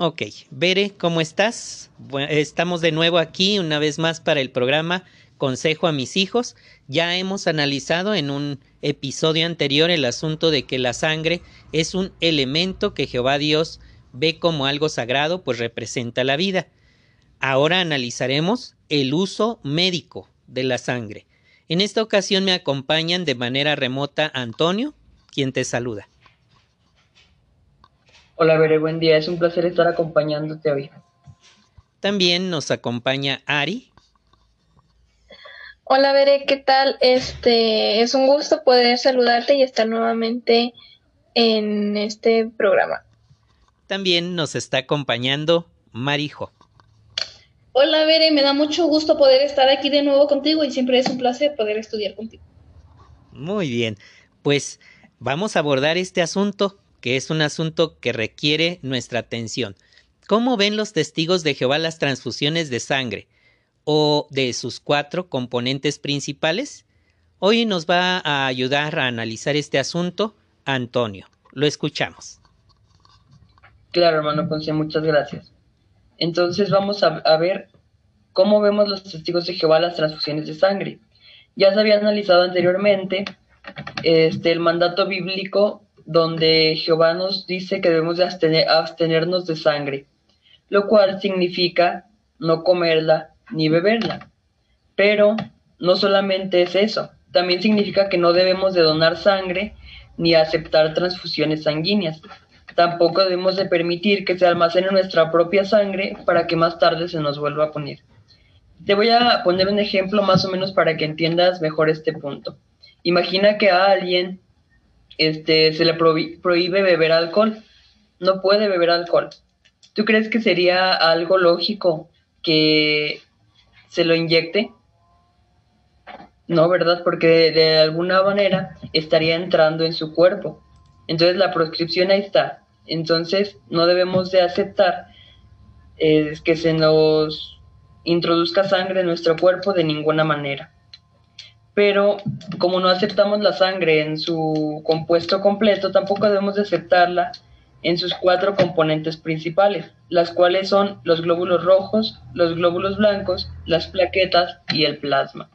Ok, Bere, ¿cómo estás? estamos de nuevo aquí una vez más para el programa Consejo a mis hijos. Ya hemos analizado en un episodio anterior el asunto de que la sangre es un elemento que Jehová Dios ve como algo sagrado, pues representa la vida. Ahora analizaremos el uso médico de la sangre. En esta ocasión me acompañan de manera remota Antonio, quien te saluda. Hola, Bere, buen día. Es un placer estar acompañándote hoy. También nos acompaña Ari. Hola, Bere, ¿qué tal? Este es un gusto poder saludarte y estar nuevamente en este programa. También nos está acompañando Marijo. Hola, Bere, me da mucho gusto poder estar aquí de nuevo contigo y siempre es un placer poder estudiar contigo. Muy bien, pues vamos a abordar este asunto, que es un asunto que requiere nuestra atención. ¿Cómo ven los testigos de Jehová las transfusiones de sangre o de sus cuatro componentes principales? Hoy nos va a ayudar a analizar este asunto Antonio. Lo escuchamos. Claro, hermano Ponce, muchas gracias. Entonces vamos a, ver cómo vemos los testigos de Jehová las transfusiones de sangre. Ya se había analizado anteriormente este, el mandato bíblico donde Jehová nos dice que debemos de abstenernos de sangre, lo cual significa no comerla ni beberla. Pero no solamente es eso, también significa que no debemos de donar sangre ni aceptar transfusiones sanguíneas. Tampoco debemos de permitir que se almacene nuestra propia sangre para que más tarde se nos vuelva a poner. Te voy a poner un ejemplo más o menos para que entiendas mejor este punto. Imagina que a alguien este, se le prohíbe beber alcohol. No puede beber alcohol. ¿Tú crees que sería algo lógico que se lo inyecte? No, ¿verdad? Porque de alguna manera estaría entrando en su cuerpo. Entonces la proscripción ahí está. Entonces, no debemos de aceptar eh, que se nos introduzca sangre en nuestro cuerpo de ninguna manera. Pero como no aceptamos la sangre en su compuesto completo, tampoco debemos de aceptarla en sus cuatro componentes principales, las cuales son los glóbulos rojos, los glóbulos blancos, las plaquetas y el plasma.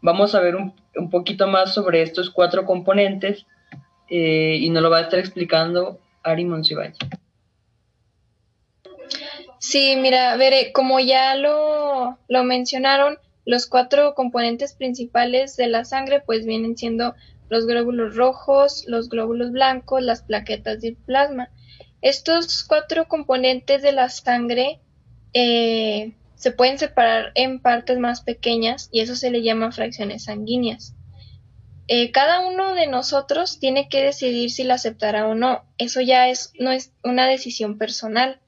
Vamos a ver un, poquito más sobre estos cuatro componentes eh, y nos lo va a estar explicando Ari Monsiváis. Sí, mira, veré, como ya lo, lo mencionaron, los cuatro componentes principales de la sangre pues vienen siendo los glóbulos rojos, los glóbulos blancos, las plaquetas y el plasma. Estos cuatro componentes de la sangre eh, se pueden separar en partes más pequeñas y eso se le llama fracciones sanguíneas. Eh, cada uno de nosotros tiene que decidir si la aceptará o no. Eso ya es, no es una decisión personal.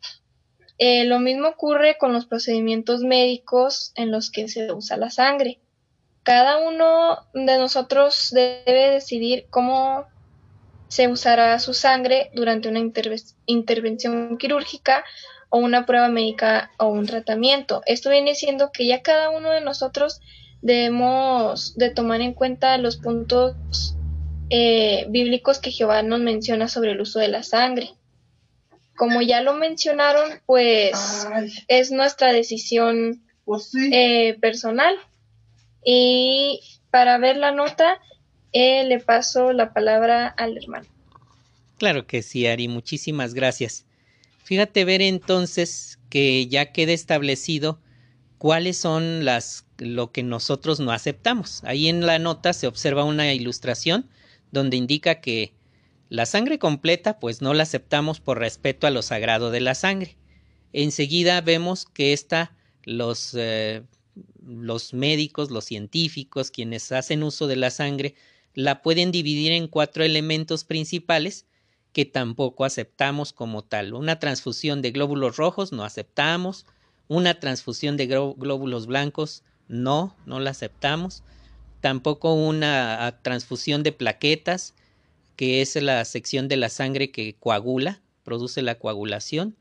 Eh, lo mismo ocurre con los procedimientos médicos en los que se usa la sangre. Cada uno de nosotros debe decidir cómo se usará su sangre durante una intervención quirúrgica o una prueba médica o un tratamiento. Esto viene siendo que ya cada uno de nosotros debemos de tomar en cuenta los puntos eh, bíblicos que Jehová nos menciona sobre el uso de la sangre. Como ya lo mencionaron, pues es nuestra decisión pues eh, personal. Y para ver la nota, eh, le paso la palabra al hermano. Claro que sí, Ari, muchísimas gracias. Fíjate ver entonces que ya queda establecido cuáles son las lo que nosotros no aceptamos. Ahí en la nota se observa una ilustración donde indica que la sangre completa pues no la aceptamos por respeto a lo sagrado de la sangre. Enseguida vemos que esta los eh, los médicos, los científicos, quienes hacen uso de la sangre, la pueden dividir en cuatro elementos principales que tampoco aceptamos como tal. Una transfusión de glóbulos rojos no aceptamos, una transfusión de glóbulos blancos, no, no la aceptamos. Tampoco una ah, transfusión de plaquetas, que es la sección de la sangre que coagula, produce la coagulación.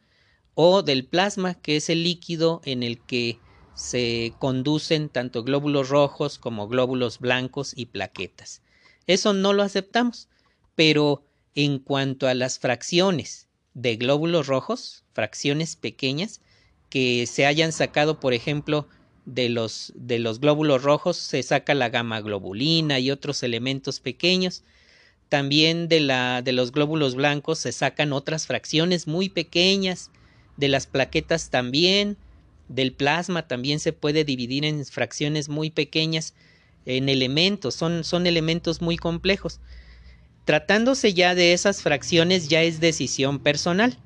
O del plasma, que es el líquido en el que se conducen tanto glóbulos rojos como glóbulos blancos y plaquetas. Eso no lo aceptamos, pero en cuanto a las fracciones de glóbulos rojos, fracciones pequeñas, que se hayan sacado, por ejemplo, de los, de los glóbulos rojos, se saca la gamma globulina y otros elementos pequeños. También de, la, de los glóbulos blancos se sacan otras fracciones muy pequeñas, de las plaquetas también, del plasma también se puede dividir en fracciones muy pequeñas, en elementos, son, son elementos muy complejos. Tratándose ya de esas fracciones ya es decisión personal.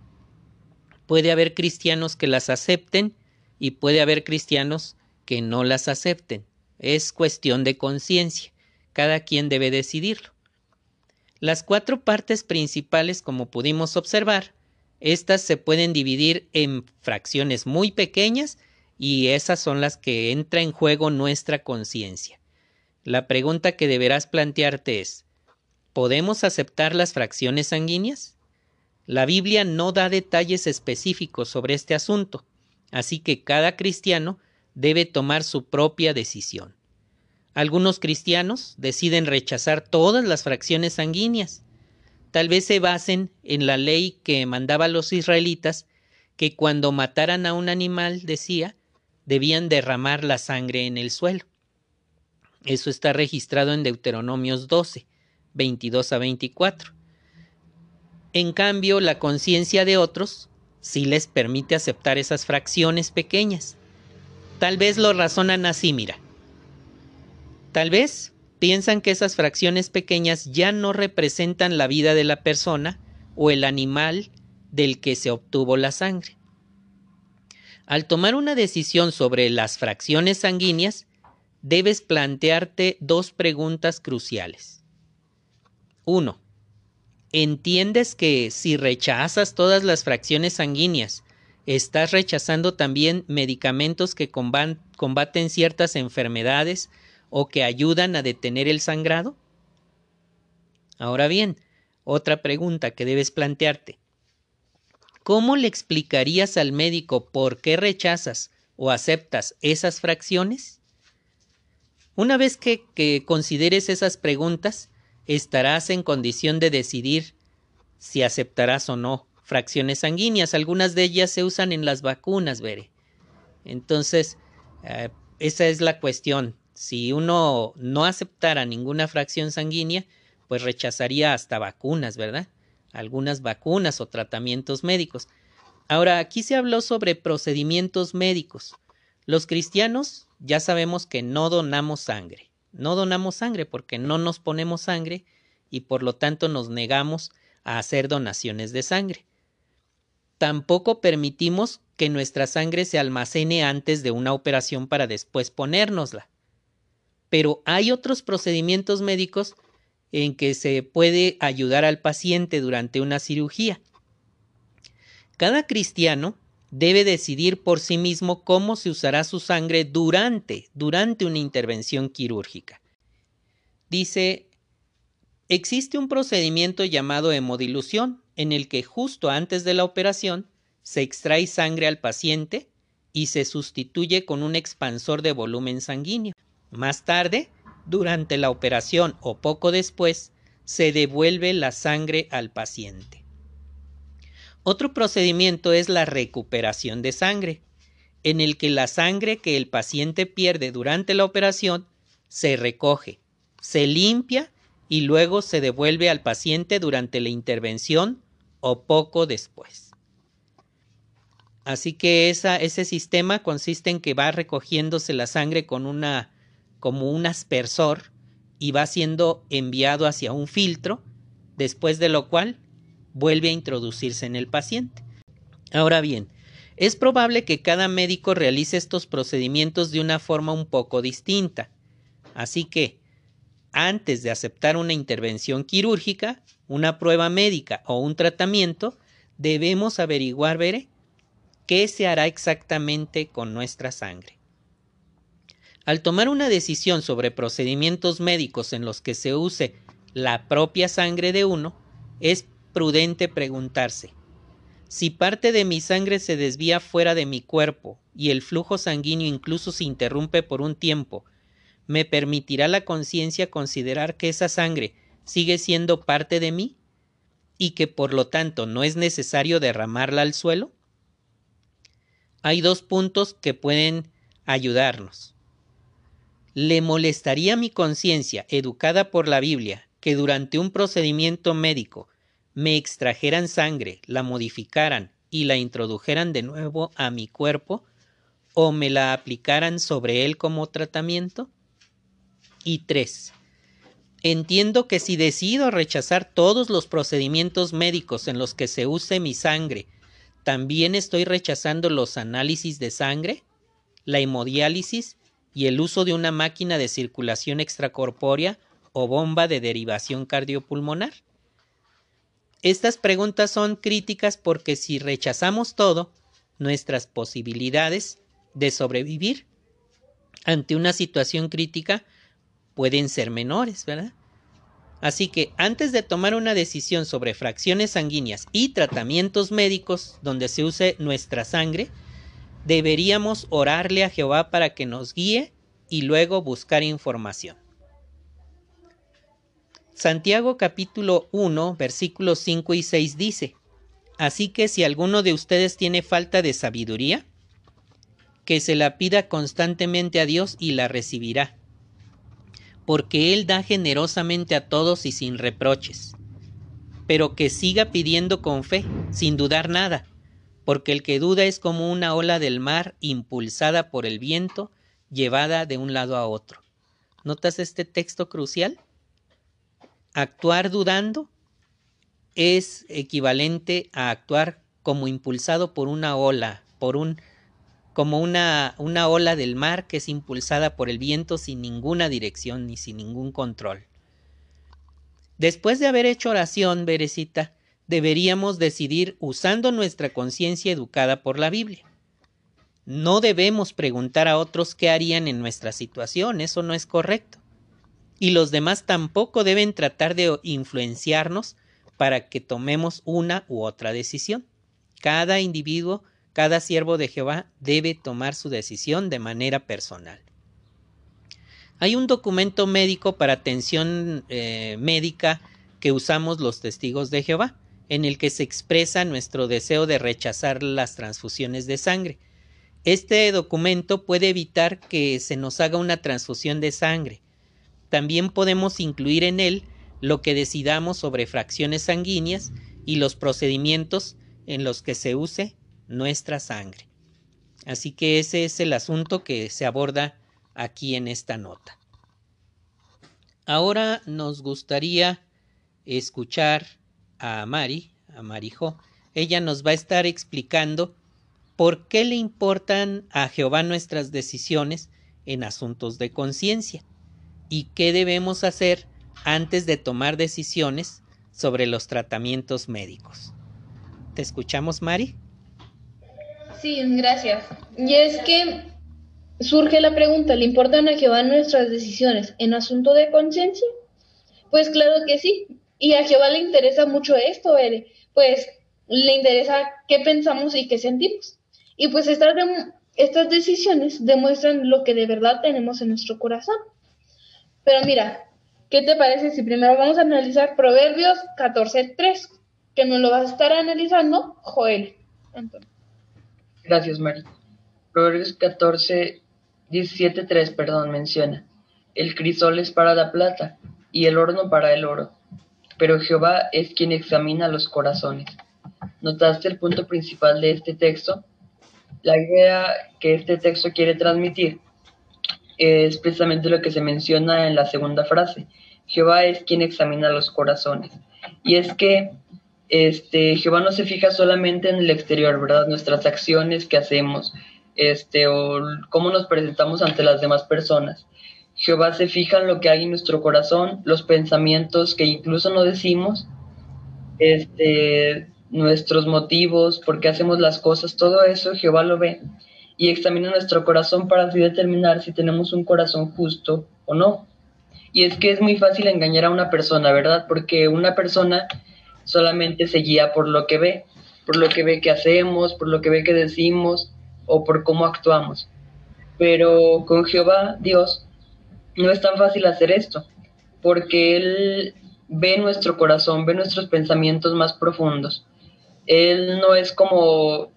Puede haber cristianos que las acepten y puede haber cristianos que no las acepten. Es cuestión de conciencia. Cada quien debe decidirlo. Las cuatro partes principales, como pudimos observar, estas se pueden dividir en fracciones muy pequeñas y esas son las que entra en juego nuestra conciencia. La pregunta que deberás plantearte es, ¿podemos aceptar las fracciones sanguíneas? La Biblia no da detalles específicos sobre este asunto, así que cada cristiano debe tomar su propia decisión. Algunos cristianos deciden rechazar todas las fracciones sanguíneas, tal vez se basen en la ley que mandaba a los israelitas que cuando mataran a un animal, decía, debían derramar la sangre en el suelo. Eso está registrado en Deuteronomios 12, 22 a 24. En cambio, la conciencia de otros sí les permite aceptar esas fracciones pequeñas. Tal vez lo razonan así, mira. Tal vez piensan que esas fracciones pequeñas ya no representan la vida de la persona o el animal del que se obtuvo la sangre. Al tomar una decisión sobre las fracciones sanguíneas, debes plantearte dos preguntas cruciales. 1. ¿Entiendes que si rechazas todas las fracciones sanguíneas, estás rechazando también medicamentos que combaten ciertas enfermedades o que ayudan a detener el sangrado? Ahora bien, otra pregunta que debes plantearte. ¿Cómo le explicarías al médico por qué rechazas o aceptas esas fracciones? Una vez que, que, consideres esas preguntas, estarás en condición de decidir si aceptarás o no fracciones sanguíneas. Algunas de ellas se usan en las vacunas, Veré. Entonces, eh, esa es la cuestión si uno no aceptara ninguna fracción sanguínea, pues rechazaría hasta vacunas, ¿verdad? Algunas vacunas o tratamientos médicos. Ahora, aquí se habló sobre procedimientos médicos. Los cristianos ya sabemos que no donamos sangre. No donamos sangre porque no nos ponemos sangre y por lo tanto nos negamos a hacer donaciones de sangre. Tampoco permitimos que nuestra sangre se almacene antes de una operación para después ponérnosla pero hay otros procedimientos médicos en que se puede ayudar al paciente durante una cirugía. Cada cristiano debe decidir por sí mismo cómo se usará su sangre durante, durante una intervención quirúrgica. Dice, existe un procedimiento llamado hemodilución en el que justo antes de la operación se extrae sangre al paciente y se sustituye con un expansor de volumen sanguíneo. Más tarde, durante la operación o poco después, se devuelve la sangre al paciente. Otro procedimiento es la recuperación de sangre, en el que la sangre que el paciente pierde durante la operación se recoge, se limpia y luego se devuelve al paciente durante la intervención o poco después. Así que ese sistema consiste en que va recogiéndose la sangre con una como un aspersor y va siendo enviado hacia un filtro, después de lo cual vuelve a introducirse en el paciente. Ahora bien, es probable que cada médico realice estos procedimientos de una forma un poco distinta. Así que, antes de aceptar una intervención quirúrgica, una prueba médica o un tratamiento, debemos averiguar, veré, qué se hará exactamente con nuestra sangre. Al tomar una decisión sobre procedimientos médicos en los que se use la propia sangre de uno, es prudente preguntarse, si parte de mi sangre se desvía fuera de mi cuerpo y el flujo sanguíneo incluso se interrumpe por un tiempo, ¿me permitirá la conciencia considerar que esa sangre sigue siendo parte de mí? y que por lo tanto no es necesario derramarla al suelo? Hay dos puntos que pueden ayudarnos. ¿Le molestaría mi conciencia, educada por la Biblia, que durante un procedimiento médico me extrajeran sangre, la modificaran y la introdujeran de nuevo a mi cuerpo o me la aplicaran sobre él como tratamiento? Y tres, entiendo que si decido rechazar todos los procedimientos médicos en los que se use mi sangre, también estoy rechazando los análisis de sangre, la hemodiálisis y el uso de una máquina de circulación extracorpórea o bomba de derivación cardiopulmonar. Estas preguntas son críticas porque si rechazamos todo, nuestras posibilidades de sobrevivir ante una situación crítica pueden ser menores, ¿verdad? Así que antes de tomar una decisión sobre fracciones sanguíneas y tratamientos médicos donde se use nuestra sangre, deberíamos orarle a Jehová para que nos guíe y luego buscar información. Santiago capítulo 1 versículos 5 y 6 dice, Así que si alguno de ustedes tiene falta de sabiduría, que se la pida constantemente a Dios y la recibirá, porque Él da generosamente a todos y sin reproches, pero que siga pidiendo con fe, sin dudar nada, porque el que duda es como una ola del mar impulsada por el viento, llevada de un lado a otro. ¿Notas este texto crucial? Actuar dudando es equivalente a actuar como impulsado por una ola, por un como una, una ola del mar que es impulsada por el viento sin ninguna dirección ni sin ningún control. Después de haber hecho oración, Berecita, deberíamos decidir usando nuestra conciencia educada por la Biblia. No debemos preguntar a otros qué harían en nuestra situación, eso no es correcto y los demás tampoco deben tratar de influenciarnos para que tomemos una u otra decisión. Cada individuo, cada siervo de Jehová debe tomar su decisión de manera personal. Hay un documento médico para atención eh, médica que usamos los testigos de Jehová, en el que se expresa nuestro deseo de rechazar las transfusiones de sangre. Este documento puede evitar que se nos haga una transfusión de sangre, también podemos incluir en él lo que decidamos sobre fracciones sanguíneas y los procedimientos en los que se use nuestra sangre. Así que ese es el asunto que se aborda aquí en esta nota. Ahora nos gustaría escuchar a Mari, a Marijo. Ella nos va a estar explicando por qué le importan a Jehová nuestras decisiones en asuntos de conciencia y qué debemos hacer antes de tomar decisiones sobre los tratamientos médicos. ¿Te escuchamos, Mari? Sí, gracias. Y es que surge la pregunta, ¿le importan a Jehová nuestras decisiones en asunto de conciencia? Pues claro que sí. Y a Jehová le interesa mucho esto, pues le interesa qué pensamos y qué sentimos. Y pues estas, estas decisiones demuestran lo que de verdad tenemos en nuestro corazón. Pero mira, ¿qué te parece si primero vamos a analizar Proverbios 14.3? Que nos lo va a estar analizando Joel. Gracias, Mari. Proverbios 14, 17.3, perdón, menciona. El crisol es para la plata y el horno para el oro. Pero Jehová es quien examina los corazones. ¿Notaste el punto principal de este texto? La idea que este texto quiere transmitir es precisamente lo que se menciona en la segunda frase. Jehová es quien examina los corazones. Y es que este, Jehová no se fija solamente en el exterior, ¿verdad? Nuestras acciones que hacemos, este, o cómo nos presentamos ante las demás personas. Jehová se fija en lo que hay en nuestro corazón, los pensamientos que incluso no decimos, este, nuestros motivos, por qué hacemos las cosas, todo eso Jehová lo ve y examina nuestro corazón para así determinar si tenemos un corazón justo o no. Y es que es muy fácil engañar a una persona, ¿verdad? Porque una persona solamente se guía por lo que ve, por lo que ve que hacemos, por lo que ve que decimos o por cómo actuamos. Pero con Jehová, Dios, no es tan fácil hacer esto, porque Él ve nuestro corazón, ve nuestros pensamientos más profundos. Él no es como,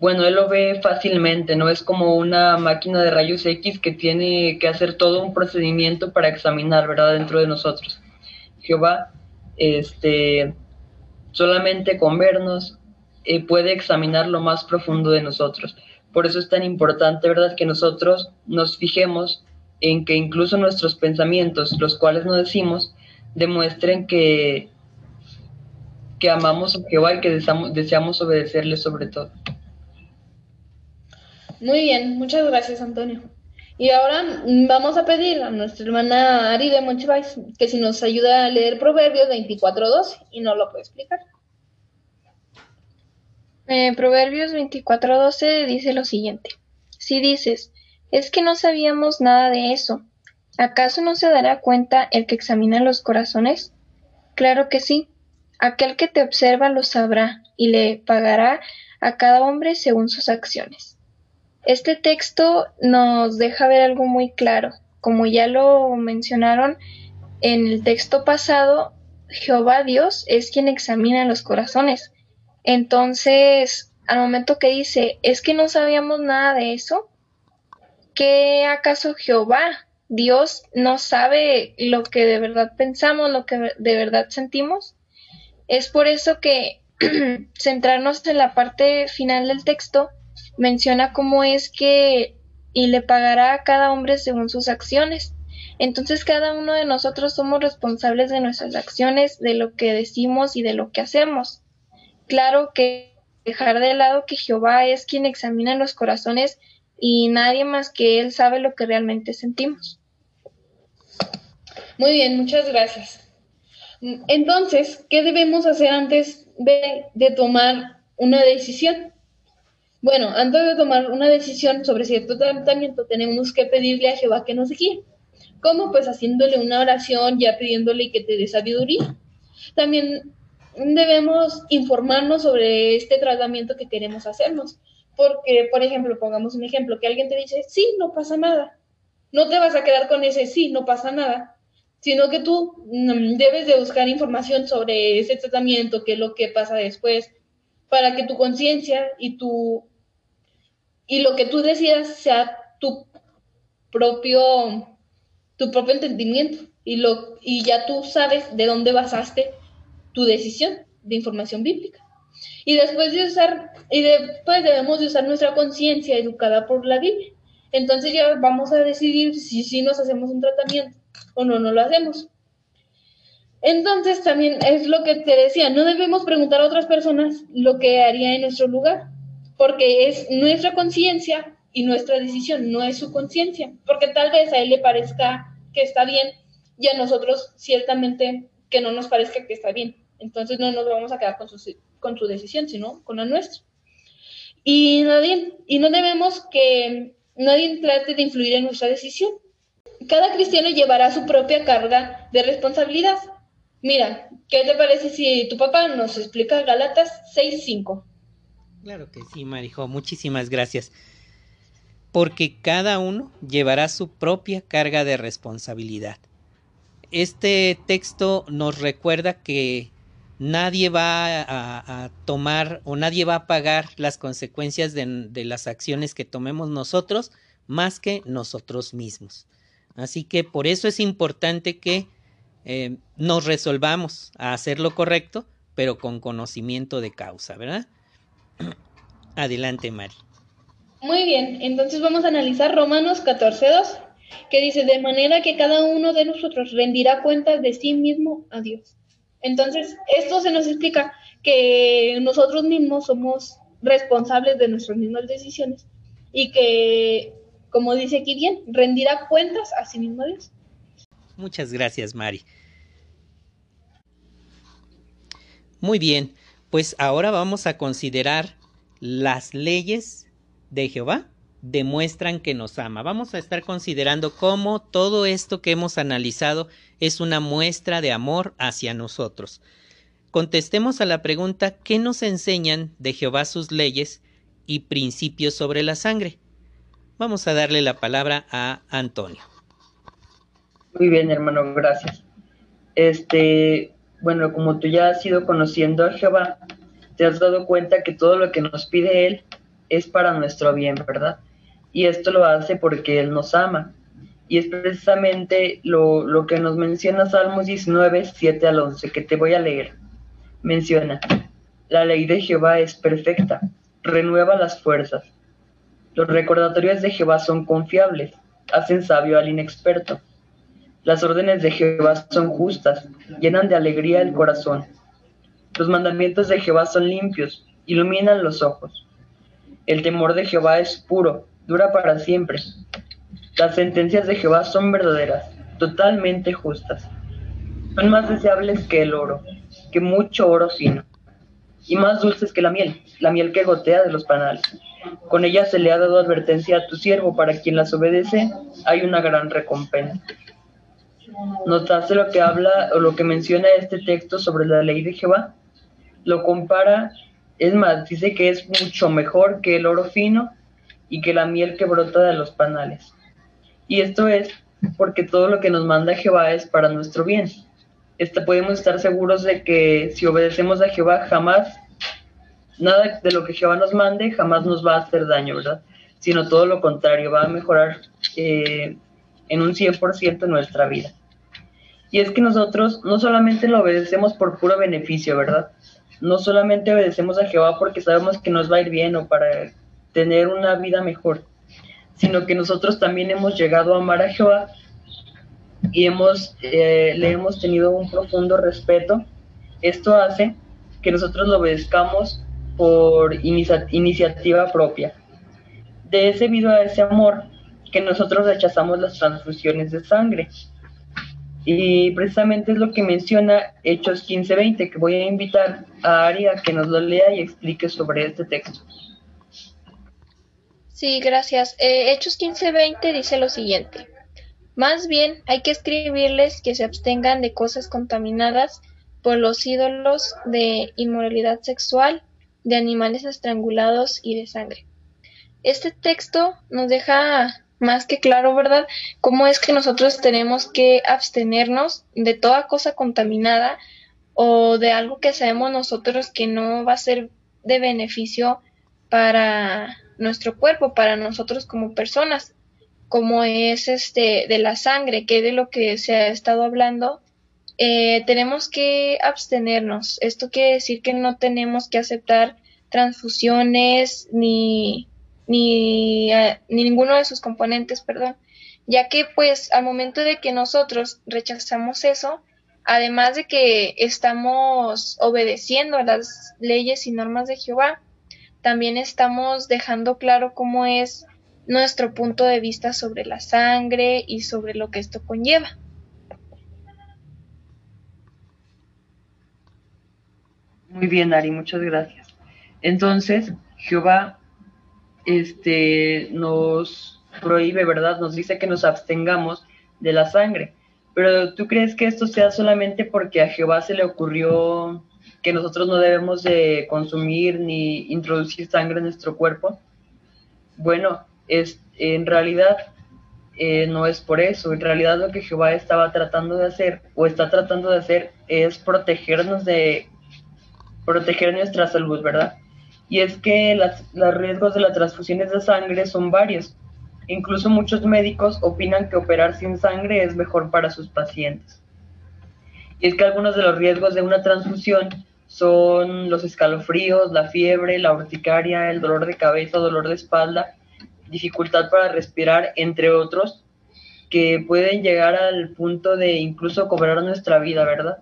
bueno, Él lo ve fácilmente, no es como una máquina de rayos X que tiene que hacer todo un procedimiento para examinar, ¿verdad?, dentro de nosotros. Jehová, este, solamente con vernos, eh, puede examinar lo más profundo de nosotros. Por eso es tan importante, ¿verdad?, que nosotros nos fijemos en que incluso nuestros pensamientos, los cuales no decimos, demuestren que, que amamos a Jehová y que deseamos, deseamos obedecerle sobre todo. Muy bien, muchas gracias Antonio. Y ahora vamos a pedir a nuestra hermana Ari de Monchivais que si nos ayuda a leer Proverbios 24.12 y nos lo puede explicar. Eh, Proverbios 24.12 dice lo siguiente. Si dices, es que no sabíamos nada de eso, ¿acaso no se dará cuenta el que examina los corazones? Claro que sí. Aquel que te observa lo sabrá y le pagará a cada hombre según sus acciones. Este texto nos deja ver algo muy claro. Como ya lo mencionaron en el texto pasado, Jehová Dios es quien examina los corazones. Entonces, al momento que dice, es que no sabíamos nada de eso, ¿qué acaso Jehová, Dios, no sabe lo que de verdad pensamos, lo que de verdad sentimos? Es por eso que centrarnos en la parte final del texto menciona cómo es que y le pagará a cada hombre según sus acciones. Entonces cada uno de nosotros somos responsables de nuestras acciones, de lo que decimos y de lo que hacemos. Claro que dejar de lado que Jehová es quien examina los corazones y nadie más que Él sabe lo que realmente sentimos. Muy bien, muchas gracias. Entonces, ¿qué debemos hacer antes de, de, tomar una decisión? Bueno, antes de tomar una decisión sobre cierto tratamiento, tenemos que pedirle a Jehová que nos guíe. ¿Cómo? Pues haciéndole una oración, ya pidiéndole que te dé sabiduría. También debemos informarnos sobre este tratamiento que queremos hacernos. Porque, por ejemplo, pongamos un ejemplo, que alguien te dice, sí, no pasa nada. No te vas a quedar con ese sí, no pasa nada, sino que tú mm, debes de buscar información sobre ese tratamiento, qué es lo que pasa después, para que tu conciencia y tu y lo que tú decidas sea tu propio tu propio entendimiento y lo y ya tú sabes de dónde basaste tu decisión de información bíblica. Y después de usar, y después debemos de usar nuestra conciencia educada por la Biblia. Entonces ya vamos a decidir si sí nos hacemos un tratamiento o no, no lo hacemos. Entonces también es lo que te decía, no debemos preguntar a otras personas lo que haría en nuestro lugar, porque es nuestra conciencia y nuestra decisión, no es su conciencia, porque tal vez a él le parezca que está bien y a nosotros ciertamente que no nos parezca que está bien. Entonces no nos vamos a quedar con su, con su decisión, sino con la nuestra. Y, nadie, y no debemos que nadie trate de influir en nuestra decisión. Cada cristiano llevará su propia carga de responsabilidad. Mira, ¿qué te parece si tu papá nos explica Galatas 6.5? Claro que sí, Marijo, muchísimas gracias. Porque cada uno llevará su propia carga de responsabilidad. Este texto nos recuerda que nadie va a, tomar o nadie va a pagar las consecuencias de, las acciones que tomemos nosotros más que nosotros mismos. Así que por eso es importante que eh, nos resolvamos a hacer lo correcto, pero con conocimiento de causa, ¿verdad? Adelante, Mari. Muy bien, entonces vamos a analizar Romanos 14.2, que dice, de manera que cada uno de nosotros rendirá cuentas de sí mismo a Dios. Entonces, esto se nos explica que nosotros mismos somos responsables de nuestras mismas decisiones y que, como dice aquí bien, rendirá cuentas a sí mismo Dios. Muchas gracias, Mari. Muy bien, pues ahora vamos a considerar las leyes de Jehová demuestran que nos ama. Vamos a estar considerando cómo todo esto que hemos analizado es una muestra de amor hacia nosotros. Contestemos a la pregunta ¿qué nos enseñan de Jehová sus leyes y principios sobre la sangre? Vamos a darle la palabra a Antonio. Muy bien, hermano, gracias. este, bueno, como tú ya has ido conociendo a Jehová, te has dado cuenta que todo lo que nos pide Él es para nuestro bien, ¿verdad? Y esto lo hace porque Él nos ama. Y es precisamente lo, que nos menciona Salmos 19, 7 al 11, que te voy a leer. Menciona, la ley de Jehová es perfecta, renueva las fuerzas. Los recordatorios de Jehová son confiables, hacen sabio al inexperto. Las órdenes de Jehová son justas, llenan de alegría el corazón. Los mandamientos de Jehová son limpios, iluminan los ojos. El temor de Jehová es puro, dura para siempre. Las sentencias de Jehová son verdaderas, totalmente justas. Son más deseables que el oro, que mucho oro fino, y más dulces que la miel, la miel que gotea de los panales. Con ella se le ha dado advertencia a tu siervo, para quien las obedece hay una gran recompensa. ¿Notaste lo que habla o lo que menciona este texto sobre la ley de Jehová? Lo compara, es más, dice que es mucho mejor que el oro fino y que la miel que brota de los panales. Y esto es porque todo lo que nos manda Jehová es para nuestro bien. Este, podemos estar seguros de que si obedecemos a Jehová jamás, nada de lo que Jehová nos mande jamás nos va a hacer daño, ¿verdad? Sino todo lo contrario, va a mejorar eh, en un 100% nuestra vida. Y es que nosotros no solamente lo obedecemos por puro beneficio, ¿verdad? No solamente obedecemos a Jehová porque sabemos que nos va a ir bien o para tener una vida mejor, sino que nosotros también hemos llegado a amar a Jehová y hemos, eh, le hemos tenido un profundo respeto. Esto hace que nosotros lo obedezcamos por iniciativa propia. De ese debido a ese amor que nosotros rechazamos las transfusiones de sangre. Y precisamente es lo que menciona Hechos 15:20, que voy a invitar a Ari a que nos lo lea y explique sobre este texto. Sí, gracias. Eh, Hechos 15:20 dice lo siguiente. Más bien hay que escribirles que se abstengan de cosas contaminadas por los ídolos de inmoralidad sexual, de animales estrangulados y de sangre. Este texto nos deja más que claro, ¿verdad? Cómo es que nosotros tenemos que abstenernos de toda cosa contaminada o de algo que sabemos nosotros que no va a ser de beneficio para nuestro cuerpo, para nosotros como personas, como es este de la sangre, que de lo que se ha estado hablando, eh, tenemos que abstenernos. Esto quiere decir que no tenemos que aceptar transfusiones ni ni, ni ninguno de sus componentes, perdón, ya que pues al momento de que nosotros rechazamos eso, además de que estamos obedeciendo a las leyes y normas de Jehová, también estamos dejando claro cómo es nuestro punto de vista sobre la sangre y sobre lo que esto conlleva. Muy bien, Ari, muchas gracias. Entonces, Jehová este, nos prohíbe, ¿verdad? Nos dice que nos abstengamos de la sangre. Pero ¿tú crees que esto sea solamente porque a Jehová se le ocurrió que nosotros no debemos de consumir ni introducir sangre en nuestro cuerpo? Bueno, es, en realidad eh, no es por eso. En realidad lo que Jehová estaba tratando de hacer o está tratando de hacer es protegernos de proteger nuestra salud, ¿verdad? y es que los riesgos de las transfusiones de sangre son varios. Incluso muchos médicos opinan que operar sin sangre es mejor para sus pacientes. Y es que algunos de los riesgos de una transfusión son los escalofríos, la fiebre, la urticaria, el dolor de cabeza, dolor de espalda, dificultad para respirar, entre otros, que pueden llegar al punto de incluso cobrar nuestra vida, ¿verdad?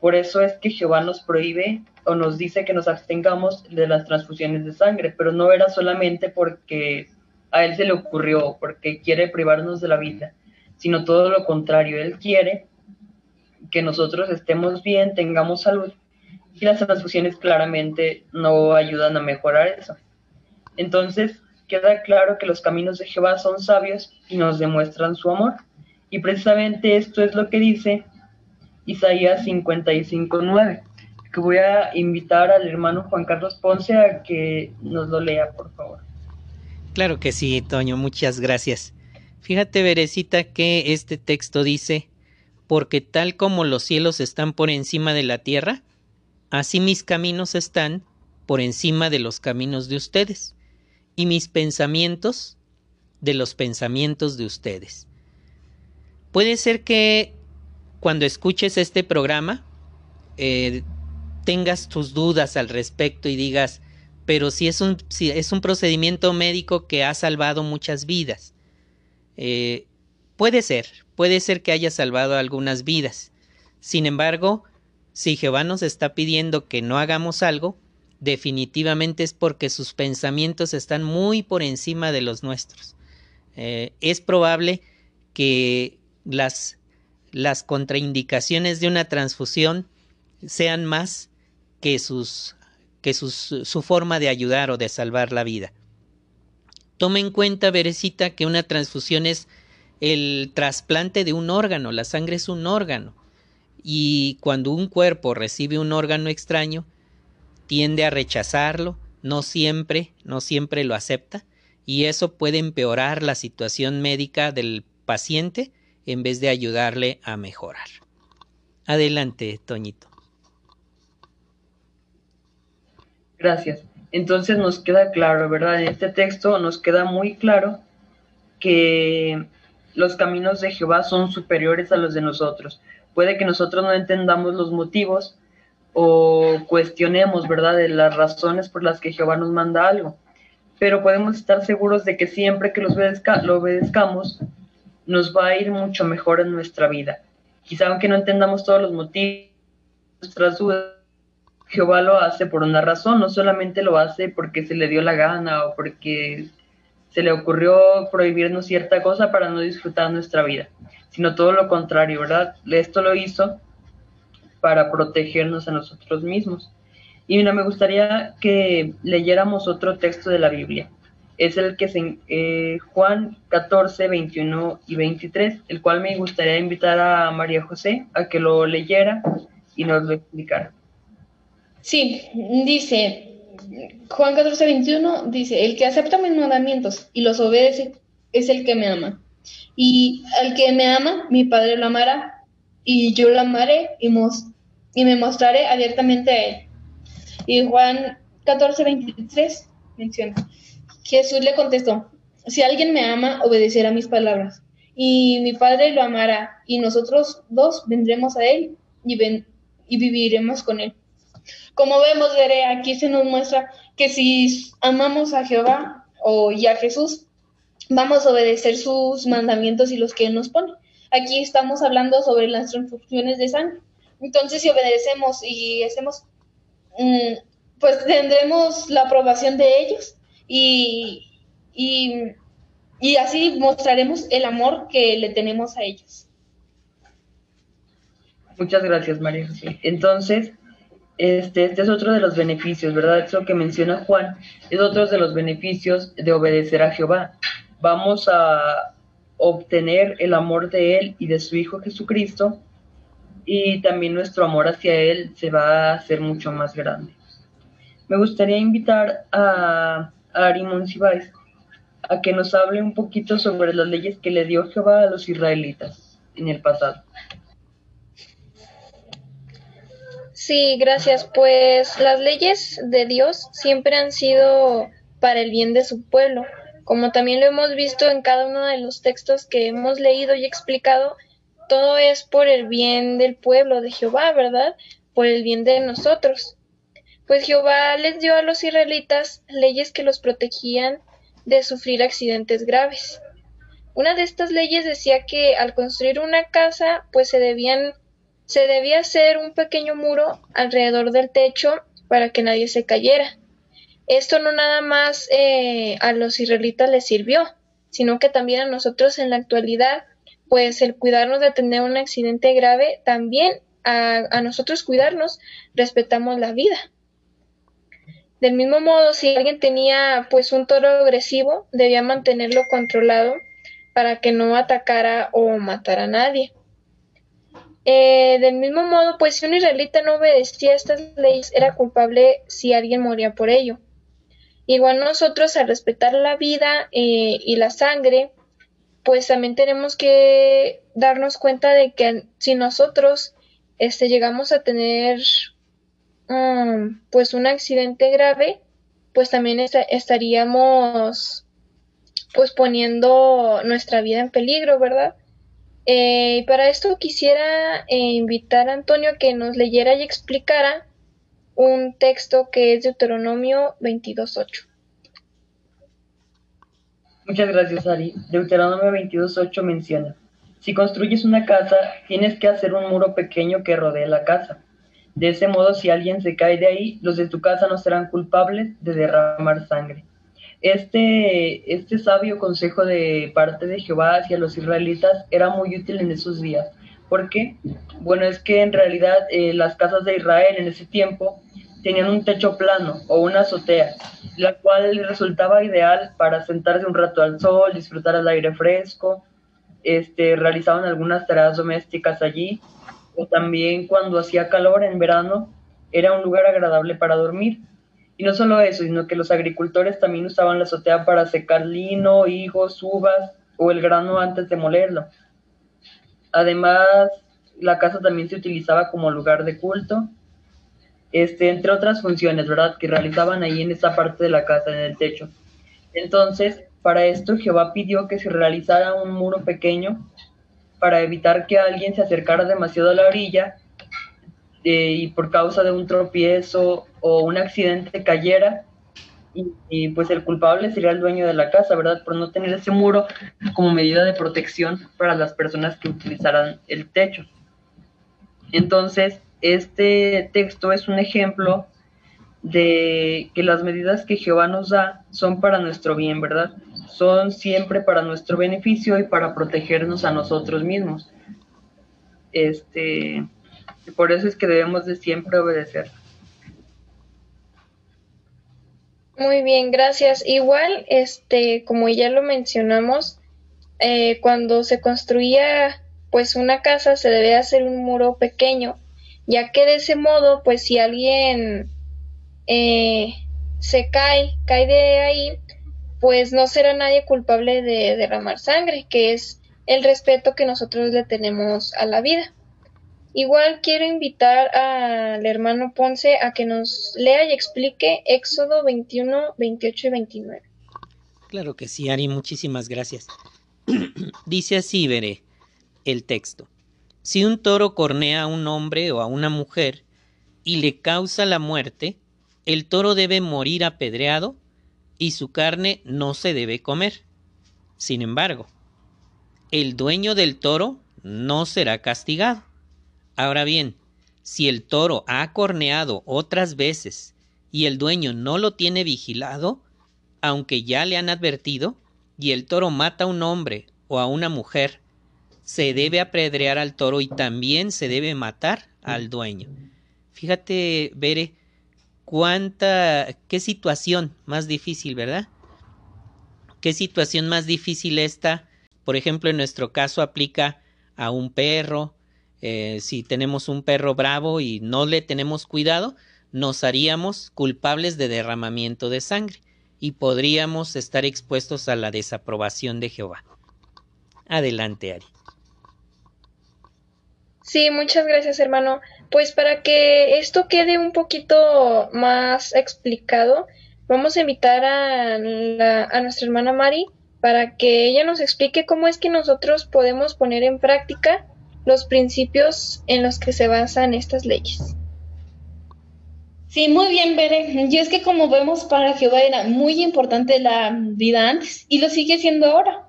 Por eso es que Jehová nos prohíbe o nos dice que nos abstengamos de las transfusiones de sangre, pero no era solamente porque a Él se le ocurrió, porque quiere privarnos de la vida, sino todo lo contrario. Él quiere que nosotros estemos bien, tengamos salud, y las transfusiones claramente no ayudan a mejorar eso. Entonces, queda claro que los caminos de Jehová son sabios y nos demuestran su amor. Y precisamente esto es lo que dice Isaías 55.9, que voy a invitar al hermano Juan Carlos Ponce a que nos lo lea, por favor. Claro que sí, Toño, muchas gracias. Fíjate, Berecita, que este texto dice, porque tal como los cielos están por encima de la tierra, así mis caminos están por encima de los caminos de ustedes, y mis pensamientos de los pensamientos de ustedes. Puede ser que cuando escuches este programa eh, tengas tus dudas al respecto y digas, pero si es un, si es un procedimiento médico que ha salvado muchas vidas. Eh, puede ser, puede ser que haya salvado algunas vidas. Sin embargo, si Jehová nos está pidiendo que no hagamos algo, definitivamente es porque sus pensamientos están muy por encima de los nuestros. Eh, es probable que las, las contraindicaciones de una transfusión sean más que, sus, que sus, su forma de ayudar o de salvar la vida. Tome en cuenta, Berecita, que una transfusión es el trasplante de un órgano, la sangre es un órgano, y cuando un cuerpo recibe un órgano extraño, tiende a rechazarlo, no siempre, no siempre lo acepta, y eso puede empeorar la situación médica del paciente en vez de ayudarle a mejorar. Adelante, Toñito. Gracias. Entonces nos queda claro, ¿verdad? En este texto nos queda muy claro que los caminos de Jehová son superiores a los de nosotros. Puede que nosotros no entendamos los motivos o cuestionemos, ¿verdad?, de las razones por las que Jehová nos manda algo, pero podemos estar seguros de que siempre que lo obedezcamos, nos va a ir mucho mejor en nuestra vida. Quizá aunque no entendamos todos los motivos, nuestras dudas, Jehová lo hace por una razón, no solamente lo hace porque se le dio la gana o porque se le ocurrió prohibirnos cierta cosa para no disfrutar nuestra vida, sino todo lo contrario, ¿verdad? Esto lo hizo para protegernos a nosotros mismos. Y mira, me gustaría que leyéramos otro texto de la Biblia. Es el que se eh, Juan 14, 21 y 23, el cual me gustaría invitar a María José a que lo leyera y nos lo explicara. Sí, dice Juan 14, 21, dice, el que acepta mis mandamientos y los obedece es el que me ama. Y al que me ama, mi Padre lo amará, y yo lo amaré y, y me mostraré abiertamente a él. Y Juan 14, 23 menciona, Jesús le contestó, si alguien me ama, obedecerá mis palabras, y mi Padre lo amará, y nosotros dos vendremos a él y, ven y viviremos con él. Como vemos, veré, aquí se nos muestra que si amamos a Jehová o y a Jesús, vamos a obedecer sus mandamientos y los que nos pone. Aquí estamos hablando sobre las transfusiones de sangre. Entonces, si obedecemos y hacemos, mm, pues tendremos la aprobación de ellos y, y así mostraremos el amor que le tenemos a ellos. Muchas gracias, María José. Entonces, este, este, es otro de los beneficios, ¿verdad? Eso que menciona Juan es otro de los beneficios de obedecer a Jehová. Vamos a obtener el amor de Él y de su Hijo Jesucristo y también nuestro amor hacia Él se va a hacer mucho más grande. Me gustaría invitar a, a Ari Monsiváis a que nos hable un poquito sobre las leyes que le dio Jehová a los israelitas en el pasado. Sí, gracias. Pues las leyes de Dios siempre han sido para el bien de su pueblo, como también lo hemos visto en cada uno de los textos que hemos leído y explicado, todo es por el bien del pueblo de Jehová, ¿verdad? Por el bien de nosotros. Pues Jehová les dio a los israelitas leyes que los protegían de sufrir accidentes graves. Una de estas leyes decía que al construir una casa, pues se debían se debía hacer un pequeño muro alrededor del techo para que nadie se cayera. Esto no nada más eh, a los israelitas les sirvió, sino que también a nosotros en la actualidad, pues el cuidarnos de tener un accidente grave, también a, a nosotros cuidarnos, respetamos la vida. Del mismo modo, si alguien tenía pues un toro agresivo, debía mantenerlo controlado para que no atacara o matara a nadie. Eh, del mismo modo, pues si un israelita no obedecía estas leyes, era culpable si alguien moría por ello. Igual nosotros, al respetar la vida eh, y la sangre, pues también tenemos que darnos cuenta de que si nosotros este, llegamos a tener um, pues un accidente grave, pues también estaríamos pues poniendo nuestra vida en peligro, ¿verdad? Eh, para esto quisiera eh, invitar a Antonio que nos leyera y explicara un texto que es Deuteronomio 22.8. Muchas gracias, Ari. Deuteronomio 22.8 menciona, si construyes una casa, tienes que hacer un muro pequeño que rodee la casa. De ese modo, si alguien se cae de ahí, los de tu casa no serán culpables de derramar sangre. Este, este sabio consejo de parte de Jehová hacia los israelitas era muy útil en esos días. ¿Por qué? Bueno, es que en realidad eh, las casas de Israel en ese tiempo tenían un techo plano o una azotea, la cual resultaba ideal para sentarse un rato al sol, disfrutar el aire fresco, este, realizaban algunas tareas domésticas allí, o también cuando hacía calor en verano, era un lugar agradable para dormir. Y no solo eso, sino que los agricultores también usaban la azotea para secar lino, higos, uvas o el grano antes de molerlo. Además, la casa también se utilizaba como lugar de culto este, entre otras funciones, ¿verdad? Que realizaban ahí en esa parte de la casa, en el techo. Entonces, para esto Jehová pidió que se realizara un muro pequeño para evitar que alguien se acercara demasiado a la orilla eh, y por causa de un tropiezo o un accidente cayera y, pues el culpable sería el dueño de la casa, ¿verdad? Por no tener ese muro como medida de protección para las personas que utilizaran el techo. Entonces, este texto es un ejemplo de que las medidas que Jehová nos da son para nuestro bien, ¿verdad? Son siempre para nuestro beneficio y para protegernos a nosotros mismos. Este, por eso es que debemos de siempre obedecer. Muy bien, gracias. Igual, este, como ya lo mencionamos, eh, cuando se construía pues una casa se debe hacer un muro pequeño ya que de ese modo, pues si alguien eh, se cae, cae de ahí, pues no será nadie culpable de derramar sangre, que es el respeto que nosotros le tenemos a la vida. Igual quiero invitar al hermano Ponce a que nos lea y explique Éxodo 21, 28 y 29. Claro que sí, Ari, muchísimas gracias. Dice así, veré el texto. Si un toro cornea a un hombre o a una mujer y le causa la muerte, el toro debe morir apedreado y su carne no se debe comer. Sin embargo, el dueño del toro no será castigado. Ahora bien, si el toro ha corneado otras veces y el dueño no lo tiene vigilado, aunque ya le han advertido, y el toro mata a un hombre o a una mujer se debe apedrear al toro y también se debe matar al dueño. Fíjate, Bere, cuánta, qué situación más difícil, ¿verdad? Qué situación más difícil esta. Por ejemplo, en nuestro caso aplica a un perro. Eh, si tenemos un perro bravo y no le tenemos cuidado, nos haríamos culpables de derramamiento de sangre y podríamos estar expuestos a la desaprobación de Jehová. Adelante, Ari. Sí, muchas gracias, hermano. Pues para que esto quede un poquito más explicado, vamos a invitar a, a nuestra hermana Mari para que ella nos explique cómo es que nosotros podemos poner en práctica los principios en los que se basan estas leyes. Sí, muy bien, Bere. Y es que como vemos, para Jehová era muy importante la vida antes y lo sigue siendo ahora.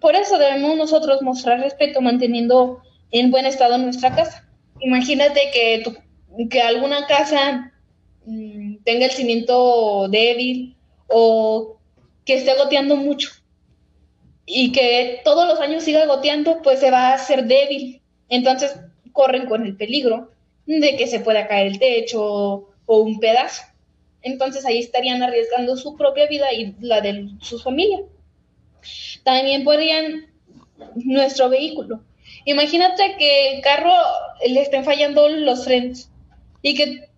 Por eso debemos nosotros mostrar respeto manteniendo en buen estado nuestra casa. Imagínate que, que alguna casa mm, tenga el cimiento débil o que esté goteando mucho y que todos los años siga goteando, pues se va a hacer débil. Entonces corren con el peligro de que se pueda caer el techo o un pedazo. Entonces ahí estarían arriesgando su propia vida y la de su familia. También podrían nuestro vehículo. Imagínate que el carro le estén fallando los frenos y que,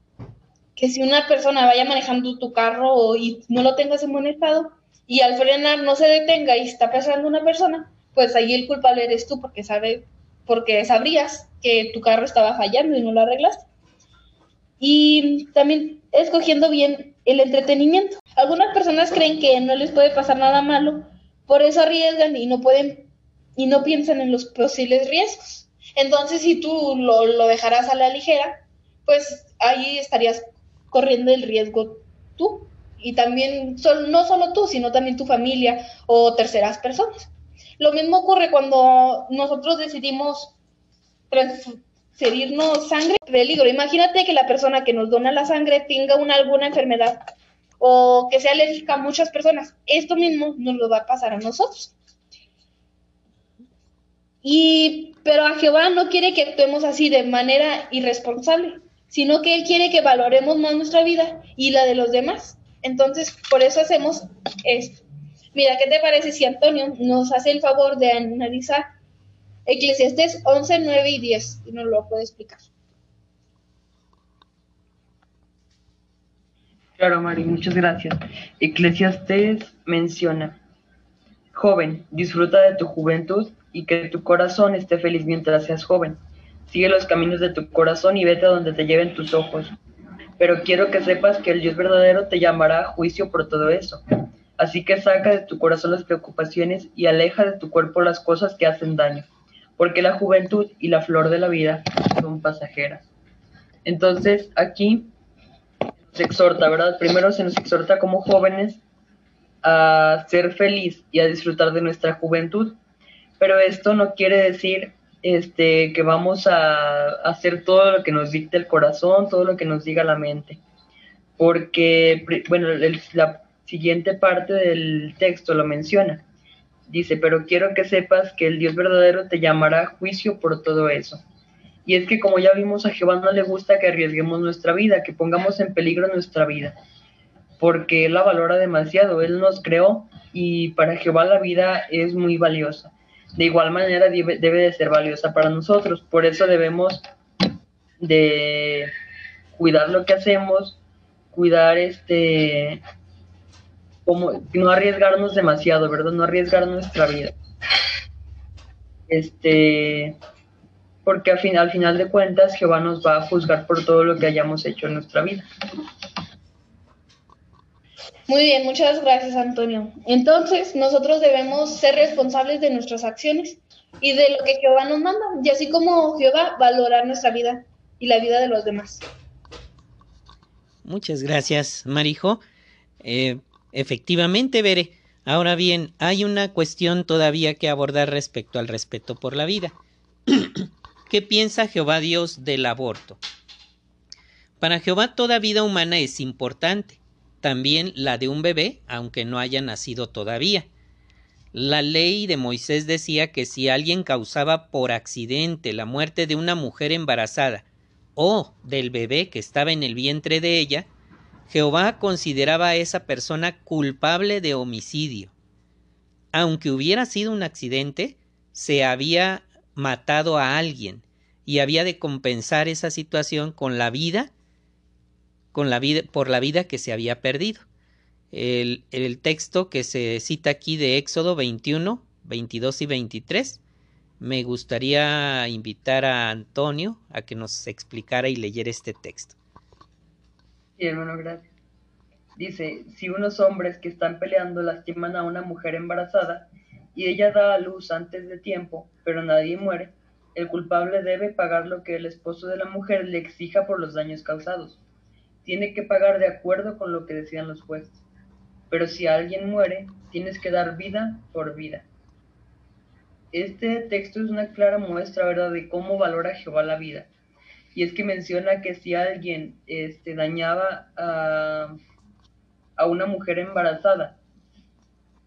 que si una persona vaya manejando tu carro y no lo tengas en buen estado, y al frenar no se detenga y está pasando una persona, pues ahí el culpable eres tú porque sabe, porque sabrías que tu carro estaba fallando y no lo arreglaste. Y también escogiendo bien el entretenimiento. Algunas personas creen que no les puede pasar nada malo, por eso arriesgan y no pueden y no piensan en los posibles riesgos. Entonces, si tú lo, lo dejarás a la ligera, pues ahí estarías corriendo el riesgo tú y también no solo tú, sino también tu familia o terceras personas. Lo mismo ocurre cuando nosotros decidimos transferirnos sangre peligro. Imagínate que la persona que nos dona la sangre tenga una, alguna enfermedad o que sea alérgica a muchas personas. Esto mismo nos lo va a pasar a nosotros. Y pero a Jehová no quiere que actuemos así de manera irresponsable, sino que él quiere que valoremos más nuestra vida y la de los demás. Entonces, por eso hacemos esto. Mira, ¿qué te parece si Antonio nos hace el favor de analizar Eclesiastes 11, 9 y 10 y nos lo puede explicar? Claro, Mari, muchas gracias. Eclesiastes menciona, joven, disfruta de tu juventud y que tu corazón esté feliz mientras seas joven. Sigue los caminos de tu corazón y vete a donde te lleven tus ojos. Pero quiero que sepas que el Dios verdadero te llamará a juicio por todo eso. Así que saca de tu corazón las preocupaciones y aleja de tu cuerpo las cosas que hacen daño, porque la juventud y la flor de la vida son pasajeras. Entonces, aquí se exhorta, ¿verdad? Primero se nos exhorta como jóvenes a ser feliz y a disfrutar de nuestra juventud, pero esto no quiere decir este, que vamos a hacer todo lo que nos dicte el corazón, todo lo que nos diga la mente. Porque, bueno, la siguiente parte del texto lo menciona. Dice, pero quiero que sepas que el Dios verdadero te llamará a juicio por todo eso. Y es que como ya vimos, a Jehová no le gusta que arriesguemos nuestra vida, que pongamos en peligro nuestra vida, porque Él la valora demasiado, Él nos creó y para Jehová la vida es muy valiosa de igual manera debe, de ser valiosa para nosotros. Por eso debemos de cuidar lo que hacemos, cuidar este, como no arriesgarnos demasiado, ¿verdad? No arriesgar nuestra vida. Este, porque al final, al final de cuentas Jehová nos va a juzgar por todo lo que hayamos hecho en nuestra vida. Muy bien, muchas gracias Antonio. Entonces, nosotros debemos ser responsables de nuestras acciones y de lo que Jehová nos manda, y así como Jehová valorar nuestra vida y la vida de los demás. Muchas gracias, Marijo. Eh, efectivamente, Veré. Ahora bien, hay una cuestión todavía que abordar respecto al respeto por la vida. ¿Qué piensa Jehová Dios del aborto? Para Jehová toda vida humana es importante también la de un bebé, aunque no haya nacido todavía. La ley de Moisés decía que si alguien causaba por accidente la muerte de una mujer embarazada o del bebé que estaba en el vientre de ella, Jehová consideraba a esa persona culpable de homicidio. Aunque hubiera sido un accidente, se había matado a alguien y había de compensar esa situación con la vida con la por la vida que se había perdido. El, el texto que se cita aquí de Éxodo 21, 22 y 23 me gustaría invitar a Antonio a que nos explicara y leyera este texto. Sí, hermano, gracias. Dice, si unos hombres que están peleando lastiman a una mujer embarazada y ella da a luz antes de tiempo, pero nadie muere, el culpable debe pagar lo que el esposo de la mujer le exija por los daños causados tiene que pagar de acuerdo con lo que decían los jueces. Pero si alguien muere, tienes que dar vida por vida. Este texto es una clara muestra, ¿verdad?, de cómo valora Jehová la vida. Y es que menciona que si alguien este, dañaba a, a una mujer embarazada,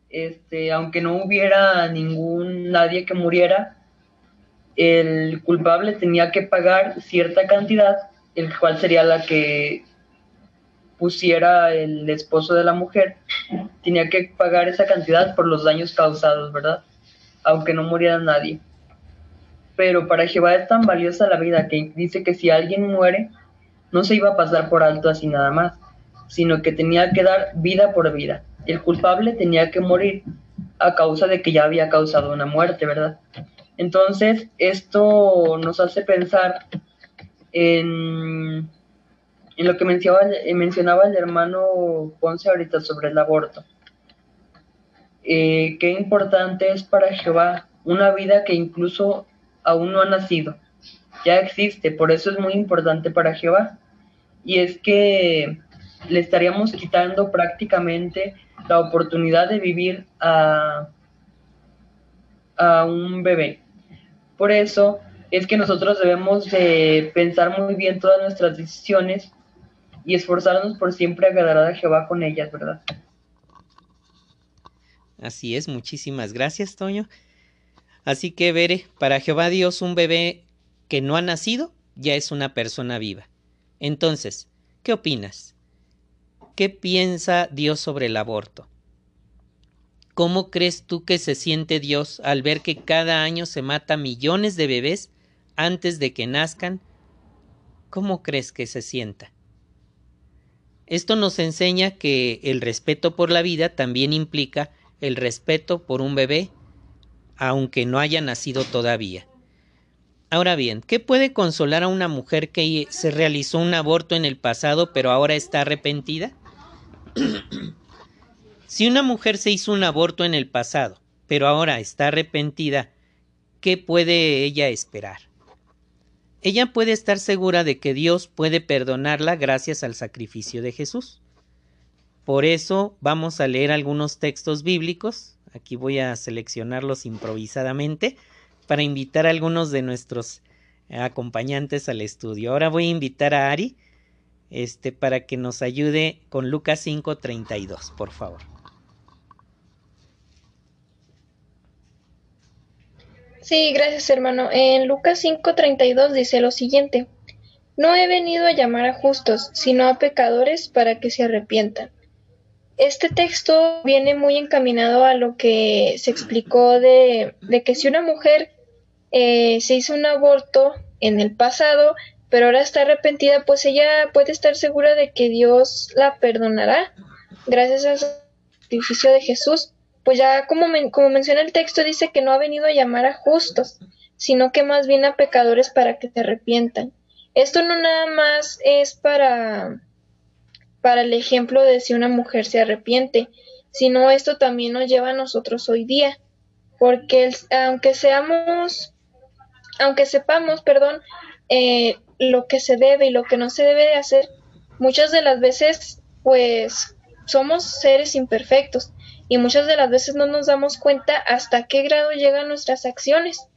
este, aunque no hubiera ningún nadie que muriera, el culpable tenía que pagar cierta cantidad, el cual sería la que pusiera el esposo de la mujer, tenía que pagar esa cantidad por los daños causados, ¿verdad? Aunque no muriera nadie. Pero para Jehová es tan valiosa la vida que dice que si alguien muere, no se iba a pasar por alto así nada más, sino que tenía que dar vida por vida. el culpable tenía que morir a causa de que ya había causado una muerte, ¿verdad? Entonces, esto nos hace pensar en, en lo que mencionaba, mencionaba, el hermano Ponce ahorita sobre el aborto. Eh, qué importante es para Jehová una vida que incluso aún no ha nacido, ya existe, por eso es muy importante para Jehová. Y es que le estaríamos quitando prácticamente la oportunidad de vivir a, a un bebé. Por eso es que nosotros debemos de pensar muy bien todas nuestras decisiones y esforzarnos por siempre agradar a Jehová con ellas, ¿verdad? Así es, muchísimas gracias, Toño. Así que, Veré, para Jehová Dios un bebé que no ha nacido ya es una persona viva. Entonces, ¿qué opinas? ¿Qué piensa Dios sobre el aborto? ¿Cómo crees tú que se siente Dios al ver que cada año se mata millones de bebés antes de que nazcan? ¿Cómo crees que se sienta? Esto nos enseña que el respeto por la vida también implica el respeto por un bebé, aunque no haya nacido todavía. Ahora bien, ¿qué puede consolar a una mujer que se realizó un aborto en el pasado pero ahora está arrepentida? Si una mujer se hizo un aborto en el pasado, pero ahora está arrepentida, ¿qué puede ella esperar? Ella puede estar segura de que Dios puede perdonarla gracias al sacrificio de Jesús. Por eso vamos a leer algunos textos bíblicos. Aquí voy a seleccionarlos improvisadamente para invitar a algunos de nuestros acompañantes al estudio. Ahora voy a invitar a Ari este, para que nos ayude con Lucas 5:32, por favor. Sí, gracias hermano. En Lucas 5:32 dice lo siguiente, No he venido a llamar a justos, sino a pecadores para que se arrepientan. Este texto viene muy encaminado a lo que se explicó de, que si una mujer eh, se hizo un aborto en el pasado, pero ahora está arrepentida, pues ella puede estar segura de que Dios la perdonará gracias al sacrificio de Jesús pues ya como, como menciona el texto, dice que no ha venido a llamar a justos, sino que más bien a pecadores para que se arrepientan. Esto no nada más es para, para el ejemplo de si una mujer se arrepiente, sino esto también nos lleva a nosotros hoy día, porque aunque seamos, aunque sepamos, perdón, eh, lo que se debe y lo que no se debe de hacer, muchas de las veces, pues, somos seres imperfectos y muchas de las veces no nos damos cuenta hasta qué grado llegan nuestras acciones.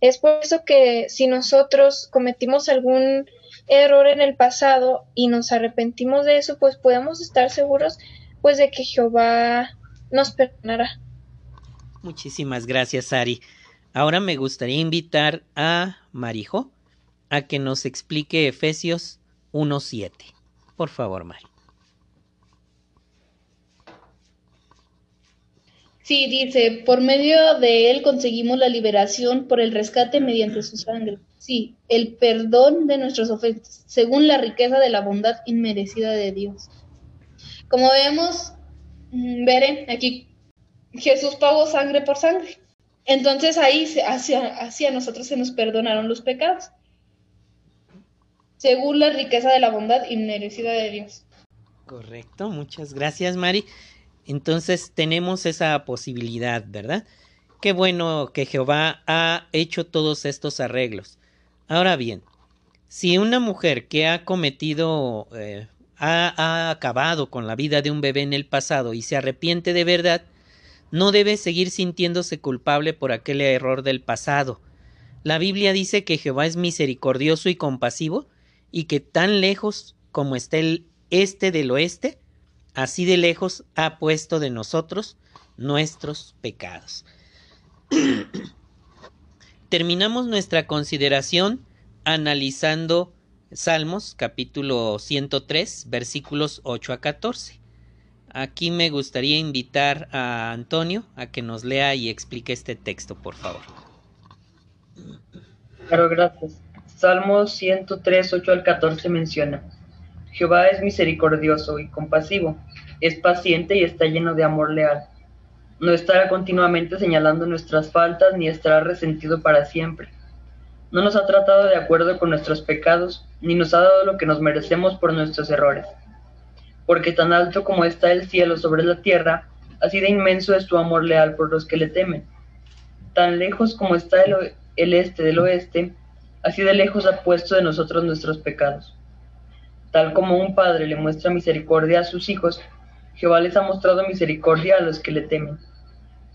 Es por eso que si nosotros cometimos algún error en el pasado y nos arrepentimos de eso, pues podemos estar seguros pues de que Jehová nos perdonará. Muchísimas gracias, Ari. Ahora me gustaría invitar a Marijo a que nos explique Efesios 1.7. Por favor, Mari. Sí, dice, por medio de él conseguimos la liberación por el rescate mediante su sangre. Sí, el perdón de nuestros ofensas, según la riqueza de la bondad inmerecida de Dios. Como vemos, mm, veré aquí, Jesús pagó sangre por sangre. Entonces ahí hacia, hacia nosotros se nos perdonaron los pecados, según la riqueza de la bondad inmerecida de Dios. Correcto, muchas gracias Mari. Entonces tenemos esa posibilidad, ¿verdad? Qué bueno que Jehová ha hecho todos estos arreglos. Ahora bien, si una mujer que ha cometido, eh, ha, ha acabado con la vida de un bebé en el pasado y se arrepiente de verdad, no debe seguir sintiéndose culpable por aquel error del pasado. La Biblia dice que Jehová es misericordioso y compasivo y que tan lejos como está el este del oeste, así de lejos ha puesto de nosotros nuestros pecados. Terminamos nuestra consideración analizando Salmos capítulo 103 versículos 8 a 14. Aquí me gustaría invitar a Antonio a que nos lea y explique este texto, por favor. Claro, gracias. Salmos 103, 8 al 14 menciona. Jehová es misericordioso y compasivo, es paciente y está lleno de amor leal. No estará continuamente señalando nuestras faltas ni estará resentido para siempre. No nos ha tratado de acuerdo con nuestros pecados, ni nos ha dado lo que nos merecemos por nuestros errores. Porque tan alto como está el cielo sobre la tierra, así de inmenso es tu amor leal por los que le temen. Tan lejos como está el, el este del oeste, así de lejos ha puesto de nosotros nuestros pecados. Tal como un padre le muestra misericordia a sus hijos, Jehová les ha mostrado misericordia a los que le temen,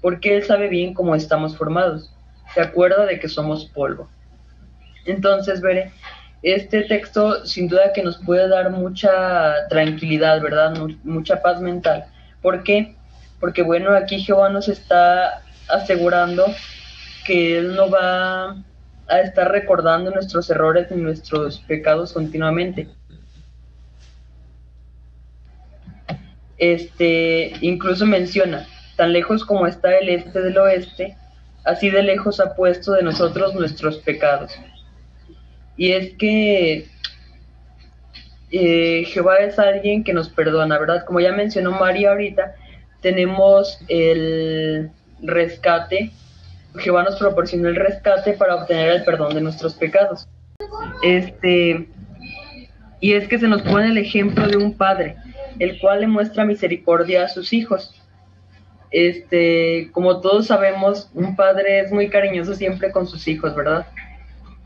porque Él sabe bien cómo estamos formados, se acuerda de que somos polvo. Entonces, veré, este texto sin duda que nos puede dar mucha tranquilidad, ¿verdad? Mucha paz mental. ¿Por qué? Porque bueno, aquí Jehová nos está asegurando que Él no va a estar recordando nuestros errores y nuestros pecados continuamente. Este, incluso menciona, tan lejos como está el este del oeste, así de lejos ha puesto de nosotros nuestros pecados. Y es que eh, Jehová es alguien que nos perdona, ¿verdad? Como ya mencionó María ahorita, tenemos el rescate. Jehová nos proporcionó el rescate para obtener el perdón de nuestros pecados. Este, y es que se nos pone el ejemplo de un padre, el cual le muestra misericordia a sus hijos. Este, como todos sabemos, un padre es muy cariñoso siempre con sus hijos, ¿verdad?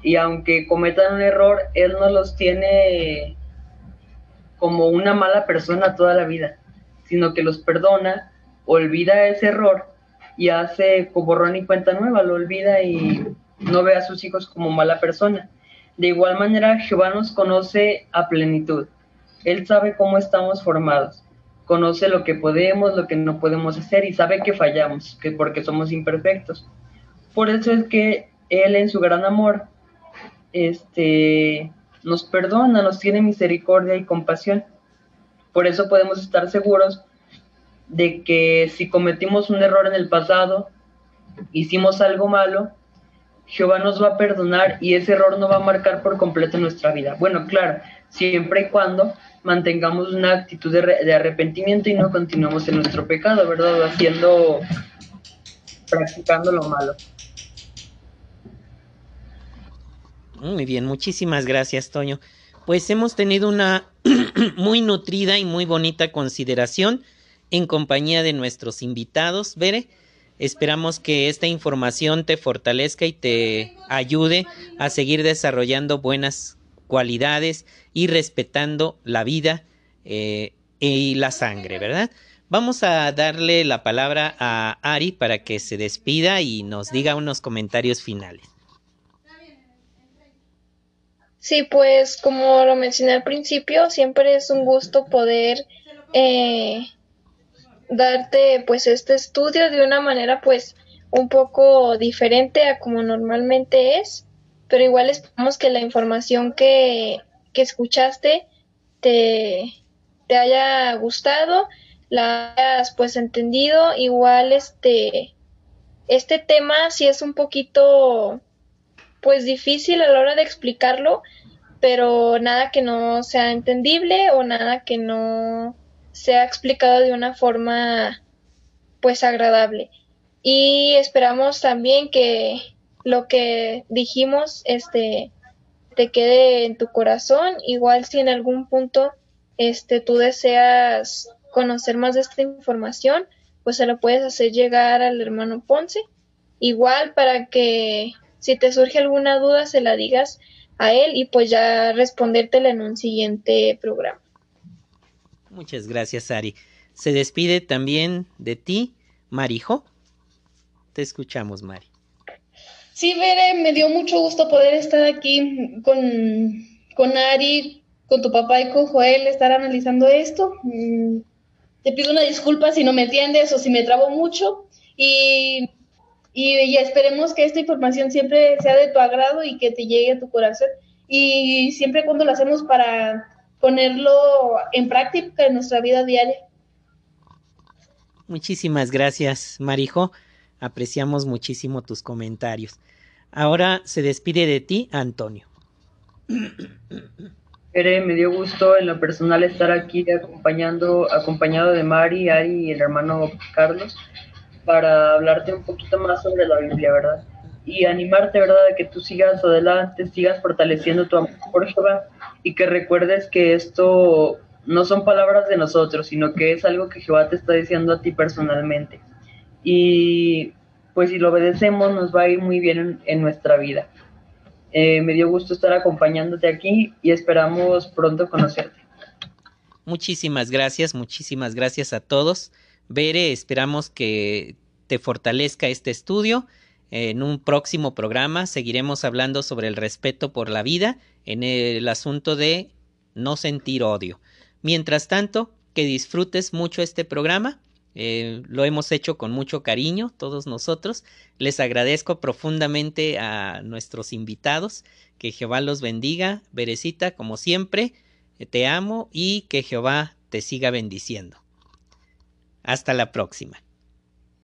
y aunque cometan un error, Él no los tiene como una mala persona toda la vida, sino que los perdona, olvida ese error y hace borrón y cuenta nueva, lo olvida y no ve a sus hijos como mala persona. De igual manera, Jehová nos conoce a plenitud. Él sabe cómo estamos formados, conoce lo que podemos, lo que no podemos hacer y sabe que fallamos, que porque somos imperfectos. Por eso es que Él en su gran amor este, nos perdona, nos tiene misericordia y compasión. Por eso podemos estar seguros de que si cometimos un error en el pasado, hicimos algo malo, Jehová nos va a perdonar y ese error no va a marcar por completo nuestra vida. Bueno, claro, siempre y cuando mantengamos una actitud de, de arrepentimiento y no continuemos en nuestro pecado, ¿verdad? Haciendo, practicando lo malo. Muy bien, muchísimas gracias, Toño. Pues hemos tenido una muy nutrida y muy bonita consideración en compañía de nuestros invitados, Bere. Esperamos que esta información te fortalezca y te ayude a seguir desarrollando buenas cualidades y respetando la vida eh, y la sangre, ¿verdad? Vamos a darle la palabra a Ari para que se despida y nos diga unos comentarios finales. Sí, pues como lo mencioné al principio, siempre es un gusto poder eh, darte pues este estudio de una manera pues un poco diferente a como normalmente es, pero igual esperamos que la información que, que escuchaste te, te haya gustado, la hayas pues entendido, igual este, este tema sí es un poquito pues difícil a la hora de explicarlo, pero nada que no sea entendible o nada que no sea explicado de una forma pues agradable. Y esperamos también que lo que dijimos este te quede en tu corazón, igual si en algún punto este tú deseas conocer más de esta información, pues se lo puedes hacer llegar al hermano Ponce, igual para que si te surge alguna duda, se la digas a él y pues ya respondértela en un siguiente programa. Muchas gracias, Ari. Se despide también de ti, Marijo. Te escuchamos, Mari. Sí, Bere, me dio mucho gusto poder estar aquí con, con Ari, con tu papá y con Joel, estar analizando esto. Mm, te pido una disculpa si no me entiendes o si me trabo mucho. Y y, esperemos que esta información siempre sea de tu agrado y que te llegue a tu corazón. Y siempre cuando lo hacemos para ponerlo en práctica en nuestra vida diaria. Muchísimas gracias, Marijo. Apreciamos muchísimo tus comentarios. Ahora se despide de ti, Antonio. me dio gusto en lo personal estar aquí acompañando, acompañado de Mari, Ari y el hermano Carlos para hablarte un poquito más sobre la Biblia, ¿verdad? Y animarte, ¿verdad?, a que tú sigas adelante, sigas fortaleciendo tu amor por Jehová y que recuerdes que esto no son palabras de nosotros, sino que es algo que Jehová te está diciendo a ti personalmente. Y pues si lo obedecemos nos va a ir muy bien en nuestra vida. Eh, me dio gusto estar acompañándote aquí y esperamos pronto conocerte. Muchísimas gracias, muchísimas gracias a todos. Bere, esperamos que te fortalezca este estudio. En un próximo programa seguiremos hablando sobre el respeto por la vida en el asunto de no sentir odio. Mientras tanto, que disfrutes mucho este programa eh, lo hemos hecho con mucho cariño, todos nosotros. Les agradezco profundamente a nuestros invitados. Que Jehová los bendiga. Berecita, como siempre, eh, te amo y que Jehová te siga bendiciendo. Hasta la próxima.